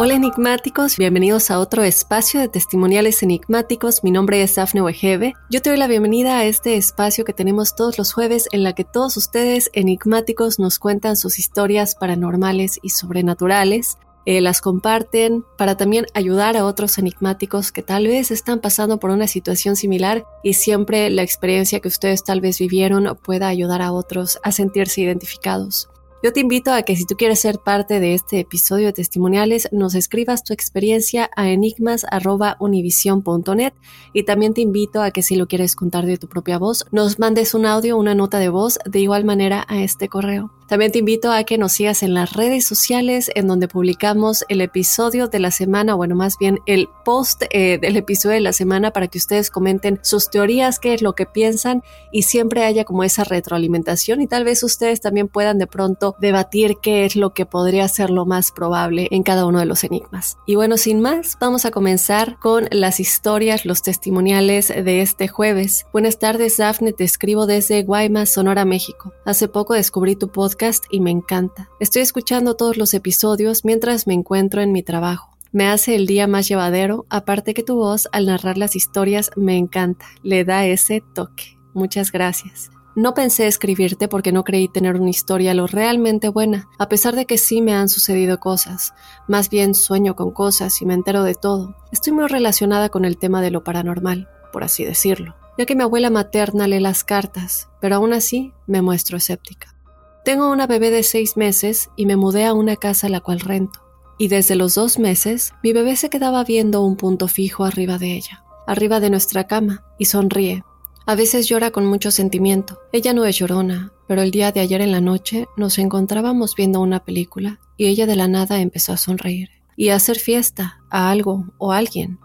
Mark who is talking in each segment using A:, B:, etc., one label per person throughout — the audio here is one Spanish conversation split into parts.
A: Hola enigmáticos, bienvenidos a otro espacio de testimoniales enigmáticos. Mi nombre es Dafne Wegebe. Yo te doy la bienvenida a este espacio que tenemos todos los jueves en la que todos ustedes enigmáticos nos cuentan sus historias paranormales y sobrenaturales. Eh, las comparten para también ayudar a otros enigmáticos que tal vez están pasando por una situación similar y siempre la experiencia que ustedes tal vez vivieron pueda ayudar a otros a sentirse identificados. Yo te invito a que si tú quieres ser parte de este episodio de testimoniales, nos escribas tu experiencia a enigmas.univision.net y también te invito a que si lo quieres contar de tu propia voz, nos mandes un audio, una nota de voz de igual manera a este correo. También te invito a que nos sigas en las redes sociales en donde publicamos el episodio de la semana, bueno, más bien el post eh, del episodio de la semana para que ustedes comenten sus teorías, qué es lo que piensan y siempre haya como esa retroalimentación y tal vez ustedes también puedan de pronto debatir qué es lo que podría ser lo más probable en cada uno de los enigmas. Y bueno, sin más, vamos a comenzar con las historias, los testimoniales de este jueves. Buenas tardes, Daphne, te escribo desde Guaymas, Sonora, México. Hace poco descubrí tu podcast y me encanta. Estoy escuchando todos los episodios mientras me encuentro en mi trabajo. Me hace el día más llevadero, aparte que tu voz al narrar las historias me encanta, le da ese toque. Muchas gracias. No pensé escribirte porque no creí tener una historia lo realmente buena, a pesar de que sí me han sucedido cosas. Más bien sueño con cosas y me entero de todo. Estoy muy relacionada con el tema de lo paranormal, por así decirlo, ya que mi abuela materna lee las cartas, pero aún así me muestro escéptica. Tengo una bebé de seis meses y me mudé a una casa la cual rento. Y desde los dos meses, mi bebé se quedaba viendo un punto fijo arriba de ella, arriba de nuestra cama, y sonríe. A veces llora con mucho sentimiento. Ella no es llorona, pero el día de ayer en la noche nos encontrábamos viendo una película y ella de la nada empezó a sonreír y a hacer fiesta a algo o a alguien.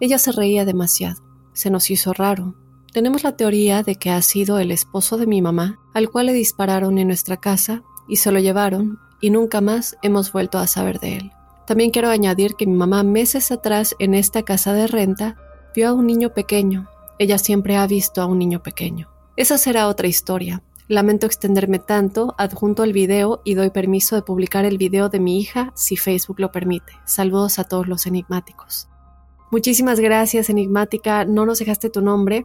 A: Ella se reía demasiado. Se nos hizo raro, tenemos la teoría de que ha sido el esposo de mi mamá, al cual le dispararon en nuestra casa y se lo llevaron y nunca más hemos vuelto a saber de él. También quiero añadir que mi mamá meses atrás en esta casa de renta vio a un niño pequeño. Ella siempre ha visto a un niño pequeño. Esa será otra historia. Lamento extenderme tanto, adjunto el video y doy permiso de publicar el video de mi hija si Facebook lo permite. Saludos a todos los enigmáticos. Muchísimas gracias, enigmática. No nos dejaste tu nombre,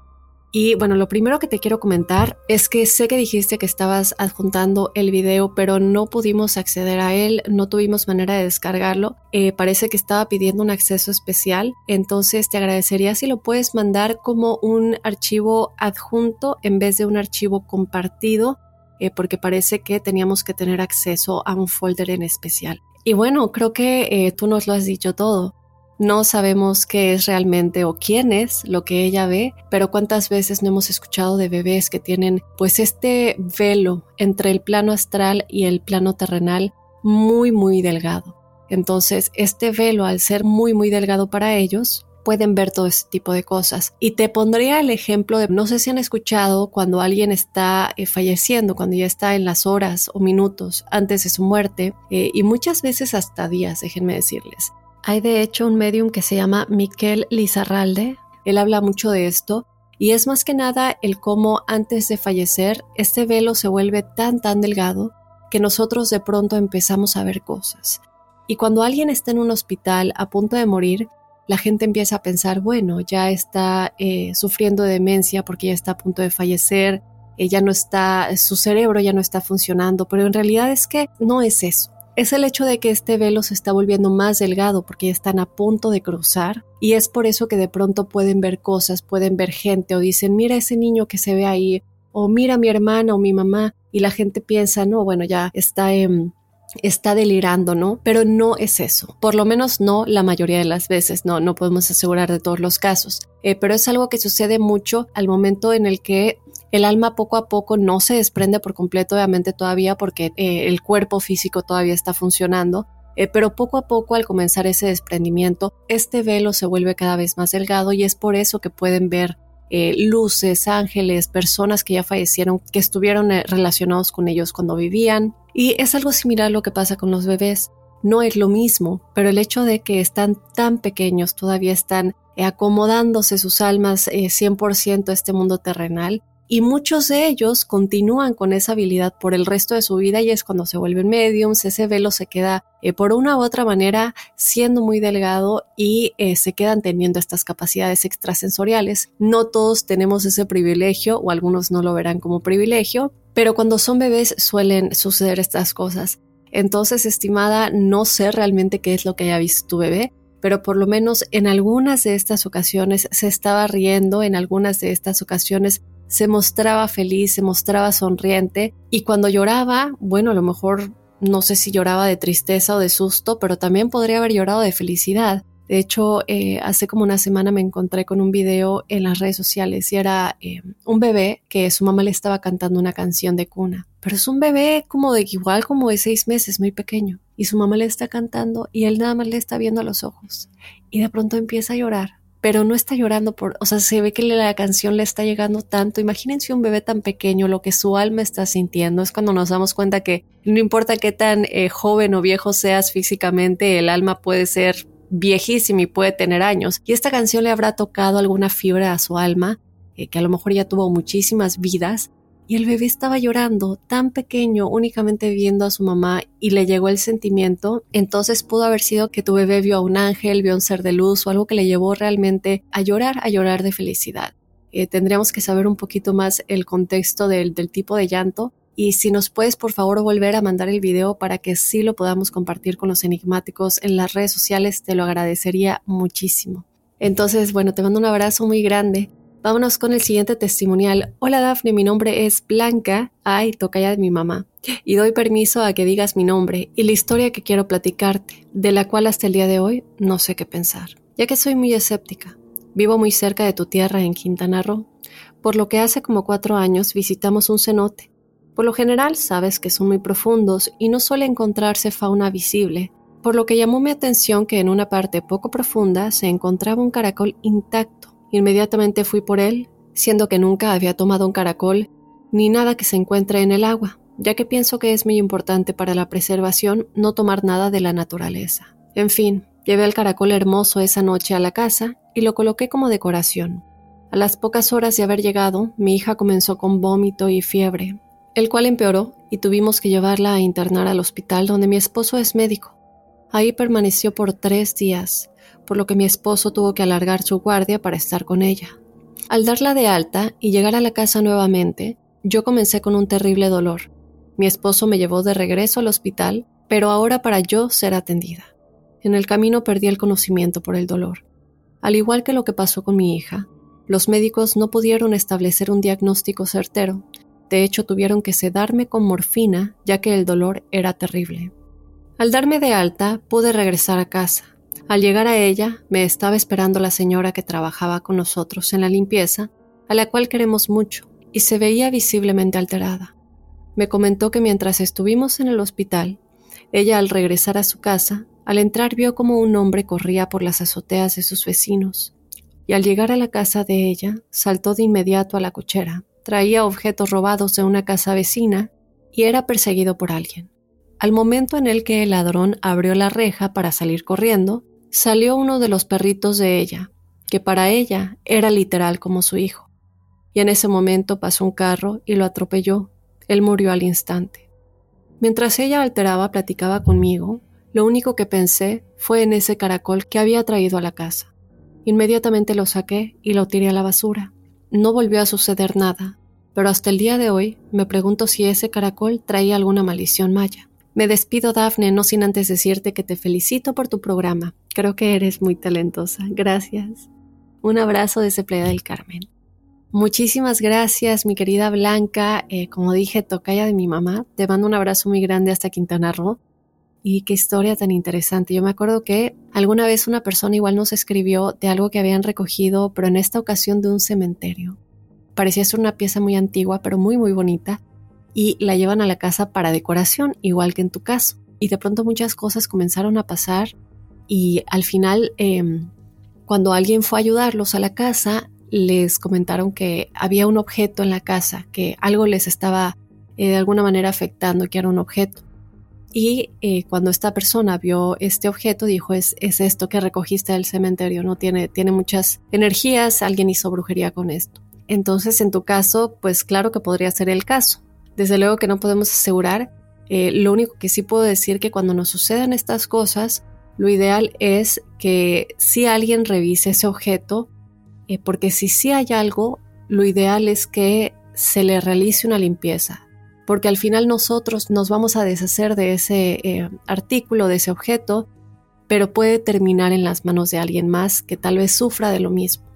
A: y bueno, lo primero que te quiero comentar es que sé que dijiste que estabas adjuntando el video, pero no pudimos acceder a él, no tuvimos manera de descargarlo. Eh, parece que estaba pidiendo un acceso especial, entonces te agradecería si lo puedes mandar como un archivo adjunto en vez de un archivo compartido, eh, porque parece que teníamos que tener acceso a un folder en especial. Y bueno, creo que eh, tú nos lo has dicho todo. No sabemos qué es realmente o quién es lo que ella ve, pero cuántas veces no hemos escuchado de bebés que tienen pues este velo entre el plano astral y el plano terrenal muy muy delgado. Entonces, este velo al ser muy muy delgado para ellos, pueden ver todo este tipo de cosas. Y te pondría el ejemplo de, no sé si han escuchado cuando alguien está eh, falleciendo, cuando ya está en las horas o minutos antes de su muerte, eh, y muchas veces hasta días, déjenme decirles. Hay de hecho un medium que se llama Miquel Lizarralde. Él habla mucho de esto y es más que nada el cómo antes de fallecer este velo se vuelve tan tan delgado que nosotros de pronto empezamos a ver cosas. Y cuando alguien está en un hospital a punto de morir, la gente empieza a pensar, bueno, ya está eh, sufriendo de demencia porque ya está a punto de fallecer, ella no está, su cerebro ya no está funcionando, pero en realidad es que no es eso es el hecho de que este velo se está volviendo más delgado porque ya están a punto de cruzar y es por eso que de pronto pueden ver cosas, pueden ver gente o dicen, mira ese niño que se ve ahí o mira mi hermana o mi mamá y la gente piensa, no, bueno, ya está en, está delirando, ¿no? Pero no es eso. Por lo menos no la mayoría de las veces, no, no podemos asegurar de todos los casos. Eh, pero es algo que sucede mucho al momento en el que el alma poco a poco no se desprende por completo, obviamente todavía porque eh, el cuerpo físico todavía está funcionando, eh, pero poco a poco al comenzar ese desprendimiento, este velo se vuelve cada vez más delgado y es por eso que pueden ver luces, ángeles, personas que ya fallecieron, que estuvieron relacionados con ellos cuando vivían, y es algo similar a lo que pasa con los bebés. No es lo mismo, pero el hecho de que están tan pequeños, todavía están acomodándose sus almas 100% eh, a este mundo terrenal, y muchos de ellos continúan con esa habilidad por el resto de su vida y es cuando se vuelven mediums, ese velo se queda eh, por una u otra manera siendo muy delgado y eh, se quedan teniendo estas capacidades extrasensoriales. No todos tenemos ese privilegio o algunos no lo verán como privilegio, pero cuando son bebés suelen suceder estas cosas. Entonces, estimada, no sé realmente qué es lo que haya visto tu bebé, pero por lo menos en algunas de estas ocasiones se estaba riendo, en algunas de estas ocasiones se mostraba feliz, se mostraba sonriente y cuando lloraba, bueno, a lo mejor no sé si lloraba de tristeza o de susto, pero también podría haber llorado de felicidad. De hecho, eh, hace como una semana me encontré con un video en las redes sociales y era eh, un bebé que su mamá le estaba cantando una canción de cuna. Pero es un bebé como de igual como de seis meses, muy pequeño. Y su mamá le está cantando y él nada más le está viendo a los ojos. Y de pronto empieza a llorar pero no está llorando por, o sea, se ve que la canción le está llegando tanto. Imagínense un bebé tan pequeño, lo que su alma está sintiendo. Es cuando nos damos cuenta que no importa qué tan eh, joven o viejo seas físicamente, el alma puede ser viejísima y puede tener años. Y esta canción le habrá tocado alguna fibra a su alma, eh, que a lo mejor ya tuvo muchísimas vidas, y el bebé estaba llorando, tan pequeño, únicamente viendo a su mamá y le llegó el sentimiento, entonces pudo haber sido que tu bebé vio a un ángel, vio a un ser de luz o algo que le llevó realmente a llorar, a llorar de felicidad. Eh, tendríamos que saber un poquito más el contexto del, del tipo de llanto y si nos puedes por favor volver a mandar el video para que sí lo podamos compartir con los enigmáticos en las redes sociales, te lo agradecería muchísimo. Entonces, bueno, te mando un abrazo muy grande Vámonos con el siguiente testimonial. Hola Dafne, mi nombre es Blanca, ay, toca ya de mi mamá, y doy permiso a que digas mi nombre y la historia que quiero platicarte, de la cual hasta el día de hoy no sé qué pensar, ya que soy muy escéptica. Vivo muy cerca de tu tierra en Quintana Roo, por lo que hace como cuatro años visitamos un cenote. Por lo general sabes que son muy profundos y no suele encontrarse fauna visible, por lo que llamó mi atención que en una parte poco profunda se encontraba un caracol intacto Inmediatamente fui por él, siendo que nunca había tomado un caracol ni nada que se encuentre en el agua, ya que pienso que es muy importante para la preservación no tomar nada de la naturaleza. En fin, llevé el caracol hermoso esa noche a la casa y lo coloqué como decoración. A las pocas horas de haber llegado, mi hija comenzó con vómito y fiebre, el cual empeoró y tuvimos que llevarla a internar al hospital donde mi esposo es médico. Ahí permaneció por tres días, por lo que mi esposo tuvo que alargar su guardia para estar con ella. Al darla de alta y llegar a la casa nuevamente, yo comencé con un terrible dolor. Mi esposo me llevó de regreso al hospital, pero ahora para yo ser atendida. En el camino perdí el conocimiento por el dolor. Al igual que lo que pasó con mi hija, los médicos no pudieron establecer un diagnóstico certero. De hecho, tuvieron que sedarme con morfina, ya que el dolor era terrible. Al darme de alta, pude regresar a casa, al llegar a ella, me estaba esperando la señora que trabajaba con nosotros en la limpieza, a la cual queremos mucho, y se veía visiblemente alterada. Me comentó que mientras estuvimos en el hospital, ella al regresar a su casa, al entrar vio como un hombre corría por las azoteas de sus vecinos, y al llegar a la casa de ella, saltó de inmediato a la cochera, traía objetos robados de una casa vecina y era perseguido por alguien. Al momento en el que el ladrón abrió la reja para salir corriendo, salió uno de los perritos de ella, que para ella era literal como su hijo. Y en ese momento pasó un carro y lo atropelló. Él murió al instante. Mientras ella alteraba platicaba conmigo, lo único que pensé fue en ese caracol que había traído a la casa. Inmediatamente lo saqué y lo tiré a la basura. No volvió a suceder nada, pero hasta el día de hoy me pregunto si ese caracol traía alguna maldición maya. Me despido, Dafne, no sin antes decirte que te felicito por tu programa. Creo que eres muy talentosa. Gracias. Un abrazo desde Playa del Carmen. Muchísimas gracias, mi querida Blanca. Eh, como dije, tocaya de mi mamá. Te mando un abrazo muy grande hasta Quintana Roo. Y qué historia tan interesante. Yo me acuerdo que alguna vez una persona igual nos escribió de algo que habían recogido, pero en esta ocasión de un cementerio. Parecía ser una pieza muy antigua, pero muy, muy bonita, y la llevan a la casa para decoración, igual que en tu caso. Y de pronto muchas cosas comenzaron a pasar y al final, em, cuando alguien fue a ayudarlos a la casa, les comentaron que había un objeto en la casa, que algo les estaba eh, de alguna manera afectando, que era un objeto. Y eh, cuando esta persona vio este objeto, dijo, es, es esto que recogiste del cementerio, ¿no? Tiene, tiene muchas energías, alguien hizo brujería con esto. Entonces, en tu caso, pues claro que podría ser el caso. Desde luego que no podemos asegurar. Eh, lo único que sí puedo decir que cuando nos sucedan estas cosas, lo ideal es que si alguien revise ese objeto, eh, porque si sí hay algo, lo ideal es que se le realice una limpieza, porque al final nosotros nos vamos a deshacer de ese eh, artículo, de ese objeto, pero puede terminar en las manos de alguien más que tal vez sufra de lo mismo.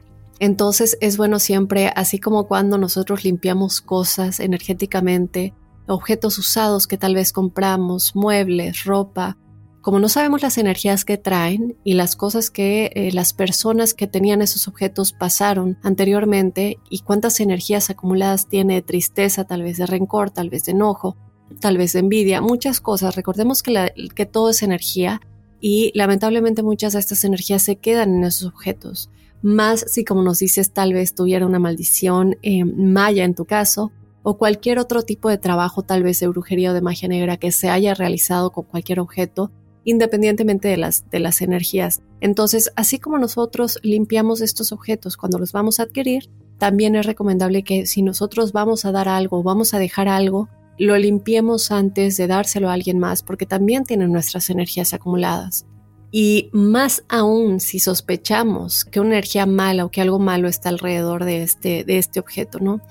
A: Entonces es bueno siempre, así como cuando nosotros limpiamos cosas energéticamente, objetos usados que tal vez compramos, muebles, ropa, como no sabemos las energías que traen y las cosas que eh, las personas que tenían esos objetos pasaron anteriormente y cuántas energías acumuladas tiene de tristeza, tal vez de rencor, tal vez de enojo, tal vez de envidia, muchas cosas. Recordemos que, que todo es energía y lamentablemente muchas de estas energías se quedan en esos objetos. Más si, como nos dices, tal vez tuviera una maldición eh, maya en tu caso, o cualquier otro tipo de trabajo, tal vez de brujería o de magia negra que se haya realizado con cualquier objeto, independientemente de las, de las energías. Entonces, así como nosotros limpiamos estos objetos cuando los vamos a adquirir, también es recomendable que si nosotros vamos a dar algo o vamos a dejar algo, lo limpiemos antes de dárselo a alguien más, porque también tienen nuestras energías acumuladas. Y más aún si sospechamos que una energía mala o que algo malo está alrededor de este, de este objeto, ¿no?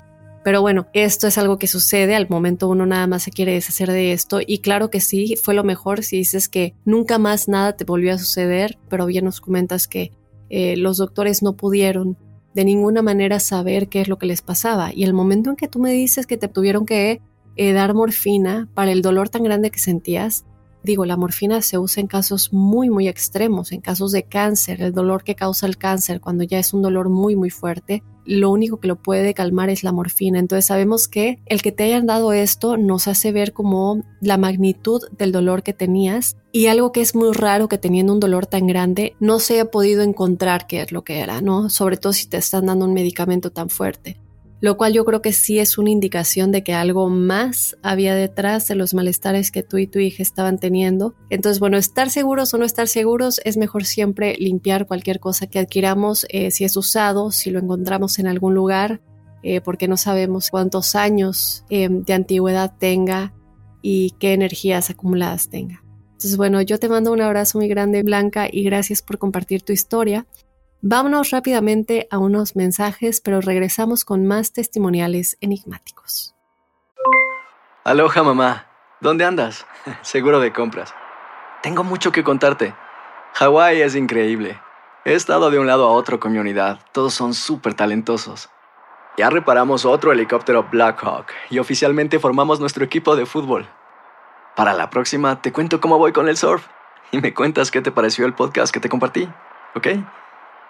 A: Pero bueno, esto es algo que sucede, al momento uno nada más se quiere deshacer de esto y claro que sí, fue lo mejor si dices que nunca más nada te volvió a suceder, pero bien nos comentas que eh, los doctores no pudieron de ninguna manera saber qué es lo que les pasaba y el momento en que tú me dices que te tuvieron que eh, dar morfina para el dolor tan grande que sentías, digo, la morfina se usa en casos muy, muy extremos, en casos de cáncer, el dolor que causa el cáncer, cuando ya es un dolor muy, muy fuerte, lo único que lo puede calmar es la morfina. Entonces sabemos que el que te hayan dado esto nos hace ver como la magnitud del dolor que tenías y algo que es muy raro que teniendo un dolor tan grande no se haya podido encontrar qué es lo que era, ¿no? Sobre todo si te están dando un medicamento tan fuerte lo cual yo creo que sí es una indicación de que algo más había detrás de los malestares que tú y tu hija estaban teniendo. Entonces, bueno, estar seguros o no estar seguros es mejor siempre limpiar cualquier cosa que adquiramos, eh, si es usado, si lo encontramos en algún lugar, eh, porque no sabemos cuántos años eh, de antigüedad tenga y qué energías acumuladas tenga. Entonces, bueno, yo te mando un abrazo muy grande, Blanca, y gracias por compartir tu historia. Vámonos rápidamente a unos mensajes, pero regresamos con más testimoniales enigmáticos.
B: Aloha mamá, ¿dónde andas? Seguro de compras. Tengo mucho que contarte. Hawái es increíble. He estado de un lado a otro con mi unidad. Todos son súper talentosos. Ya reparamos otro helicóptero Blackhawk y oficialmente formamos nuestro equipo de fútbol. Para la próxima te cuento cómo voy con el surf y me cuentas qué te pareció el podcast que te compartí, ¿ok?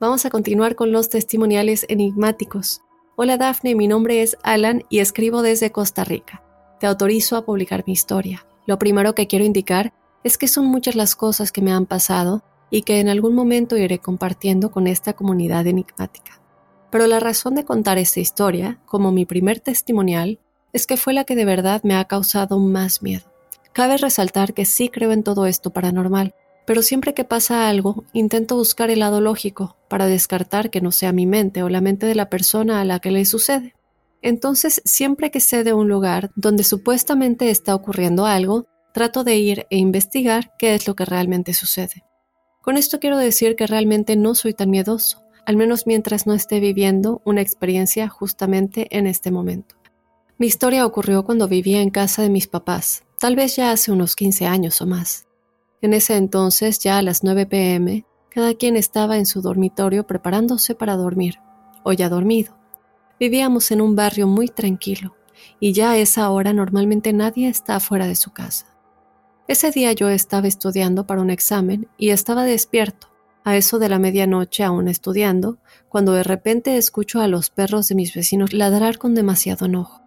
A: Vamos a continuar con los testimoniales enigmáticos. Hola Dafne, mi nombre es Alan y escribo desde Costa Rica. Te autorizo a publicar mi historia. Lo primero que quiero indicar es que son muchas las cosas que me han pasado y que en algún momento iré compartiendo con esta comunidad enigmática. Pero la razón de contar esta historia, como mi primer testimonial, es que fue la que de verdad me ha causado más miedo. Cabe resaltar que sí creo en todo esto paranormal, pero siempre que pasa algo, intento buscar el lado lógico para descartar que no sea mi mente o la mente de la persona a la que le sucede. Entonces, siempre que sé de un lugar donde supuestamente está ocurriendo algo, trato de ir e investigar qué es lo que realmente sucede. Con esto quiero decir que realmente no soy tan miedoso, al menos mientras no esté viviendo una experiencia justamente en este momento. Mi historia ocurrió cuando vivía en casa de mis papás, tal vez ya hace unos 15 años o más. En ese entonces, ya a las 9 pm, cada quien estaba en su dormitorio preparándose para dormir, o ya dormido. Vivíamos en un barrio muy tranquilo, y ya a esa hora normalmente nadie está afuera de su casa. Ese día yo estaba estudiando para un examen y estaba despierto, a eso de la medianoche aún estudiando, cuando de repente escucho a los perros de mis vecinos ladrar con demasiado enojo.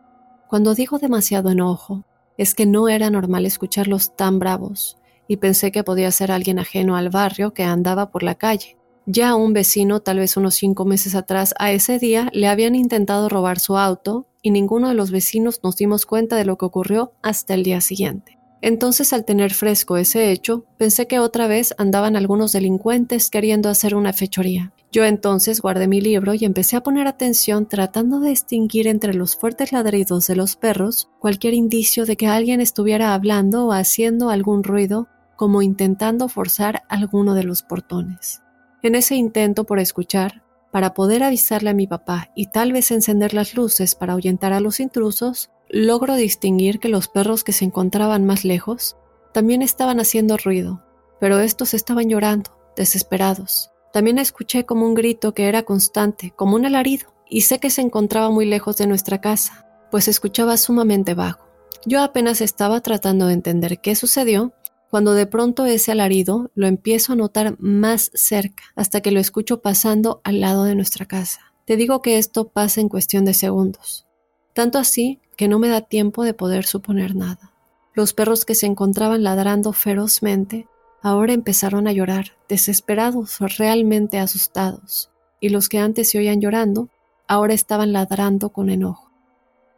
A: Cuando digo demasiado enojo, es que no era normal escucharlos tan bravos, y pensé que podía ser alguien ajeno al barrio que andaba por la calle. Ya un vecino, tal vez unos cinco meses atrás, a ese día le habían intentado robar su auto y ninguno de los vecinos nos dimos cuenta de lo que ocurrió hasta el día siguiente. Entonces, al tener fresco ese hecho, pensé que otra vez andaban algunos delincuentes queriendo hacer una fechoría. Yo entonces guardé mi libro y empecé a poner atención tratando de distinguir entre los fuertes ladridos de los perros cualquier indicio de que alguien estuviera hablando o haciendo algún ruido, como intentando forzar alguno de los portones. En ese intento por escuchar, para poder avisarle a mi papá y tal vez encender las luces para ahuyentar a los intrusos, logro distinguir que los perros que se encontraban más lejos también estaban haciendo ruido, pero estos estaban llorando, desesperados. También escuché como un grito que era constante, como un alarido, y sé que se encontraba muy lejos de nuestra casa, pues escuchaba sumamente bajo. Yo apenas estaba tratando de entender qué sucedió, cuando de pronto ese alarido lo empiezo a notar más cerca, hasta que lo escucho pasando al lado de nuestra casa. Te digo que esto pasa en cuestión de segundos, tanto así que no me da tiempo de poder suponer nada. Los perros que se encontraban ladrando ferozmente ahora empezaron a llorar, desesperados realmente asustados, y los que antes se oían llorando, ahora estaban ladrando con enojo.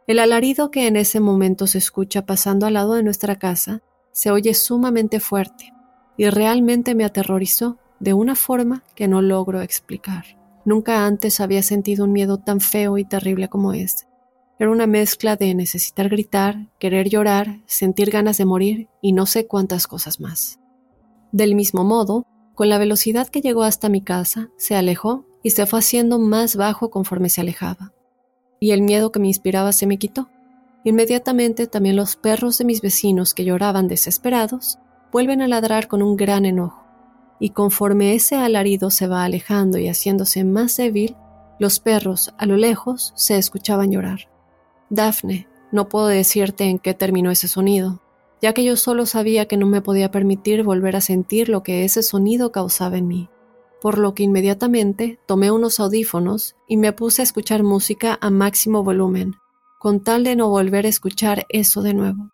A: El alarido que en ese momento se escucha pasando al lado de nuestra casa se oye sumamente fuerte y realmente me aterrorizó de una forma que no logro explicar. Nunca antes había sentido un miedo tan feo y terrible como este. Era una mezcla de necesitar gritar, querer llorar, sentir ganas de morir y no sé cuántas cosas más. Del mismo modo, con la velocidad que llegó hasta mi casa, se alejó y se fue haciendo más bajo conforme se alejaba. Y el miedo que me inspiraba se me quitó. Inmediatamente también los perros de mis vecinos que lloraban desesperados vuelven a ladrar con un gran enojo. Y conforme ese alarido se va alejando y haciéndose más débil, los perros a lo lejos se escuchaban llorar. Daphne, no puedo decirte en qué terminó ese sonido, ya que yo solo sabía que no me podía permitir volver a sentir lo que ese sonido causaba en mí, por lo que inmediatamente tomé unos audífonos y me puse a escuchar música a máximo volumen, con tal de no volver a escuchar eso de nuevo.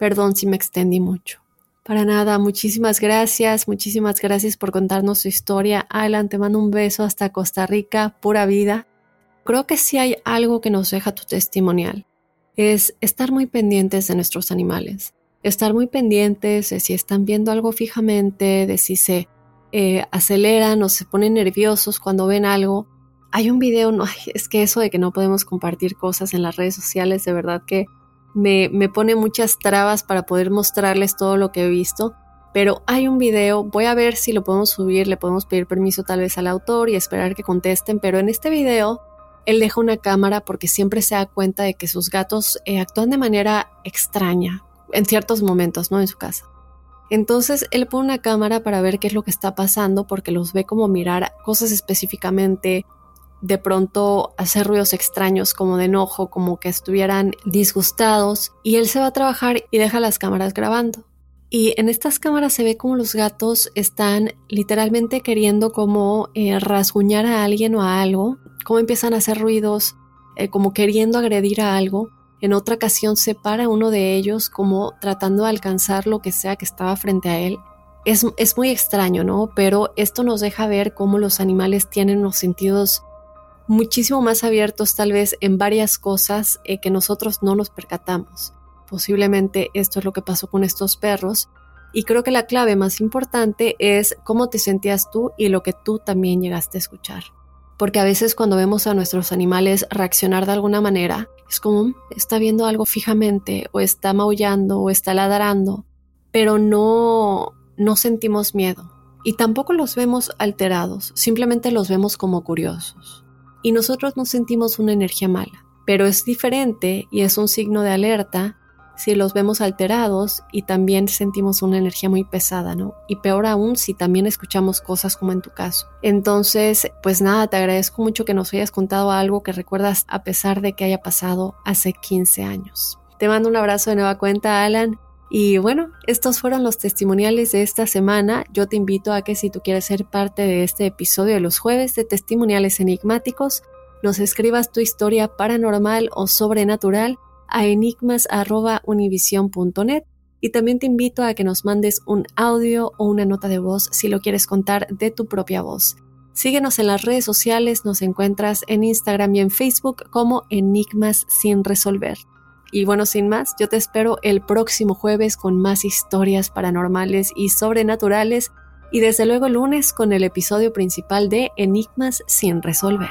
A: Perdón si me extendí mucho. Para nada, muchísimas gracias, muchísimas gracias por contarnos su historia. Alan, te mando un beso hasta Costa Rica, pura vida. Creo que si hay algo que nos deja tu testimonial, es estar muy pendientes de nuestros animales estar muy pendientes de si están viendo algo fijamente, de si se eh, aceleran o se ponen nerviosos cuando ven algo. Hay un video, no, es que eso de que no podemos compartir cosas en las redes sociales, de verdad que me, me pone muchas trabas para poder mostrarles todo lo que he visto. Pero hay un video, voy a ver si lo podemos subir, le podemos pedir permiso tal vez al autor y esperar que contesten, pero en este video él deja una cámara porque siempre se da cuenta de que sus gatos eh, actúan de manera extraña, en ciertos momentos, ¿no? En su casa. Entonces él pone una cámara para ver qué es lo que está pasando porque los ve como mirar cosas específicamente, de pronto hacer ruidos extraños como de enojo, como que estuvieran disgustados y él se va a trabajar y deja las cámaras grabando. Y en estas cámaras se ve como los gatos están literalmente queriendo como eh, rasguñar a alguien o a algo, como empiezan a hacer ruidos, eh, como queriendo agredir a algo. En otra ocasión se para uno de ellos como tratando de alcanzar lo que sea que estaba frente a él. Es, muy extraño, ¿no? Pero esto nos deja ver cómo los animales tienen unos sentidos muchísimo más abiertos tal vez en varias cosas eh, que nosotros no nos percatamos. Posiblemente esto es lo que pasó con estos perros. Y creo que la clave más importante es cómo te sentías tú y lo que tú también llegaste a escuchar. Porque a veces cuando vemos a nuestros animales reaccionar de alguna manera, es como está viendo algo fijamente o está maullando o está ladrando, pero no no sentimos miedo y tampoco los vemos alterados, simplemente los vemos como curiosos. Y nosotros no sentimos una energía mala, pero es diferente y es un signo de alerta si los vemos alterados y también sentimos una energía muy pesada, ¿no? Y peor aún si también escuchamos cosas como en tu caso. Entonces, pues nada, te agradezco mucho que nos hayas contado algo que recuerdas a pesar de que haya pasado hace 15 años. Te mando un abrazo de nueva cuenta, Alan. Y bueno, estos fueron los testimoniales de esta semana. Yo te invito a que si tú quieres ser parte de este episodio de los jueves de testimoniales enigmáticos, nos escribas tu historia paranormal o sobrenatural a enigmas.univision.net y también te invito a que nos mandes un audio o una nota de voz si lo quieres contar de tu propia voz. Síguenos en las redes sociales, nos encuentras en Instagram y en Facebook como Enigmas sin resolver. Y bueno, sin más, yo te espero el próximo jueves con más historias paranormales y sobrenaturales y desde luego lunes con el episodio principal de Enigmas sin resolver.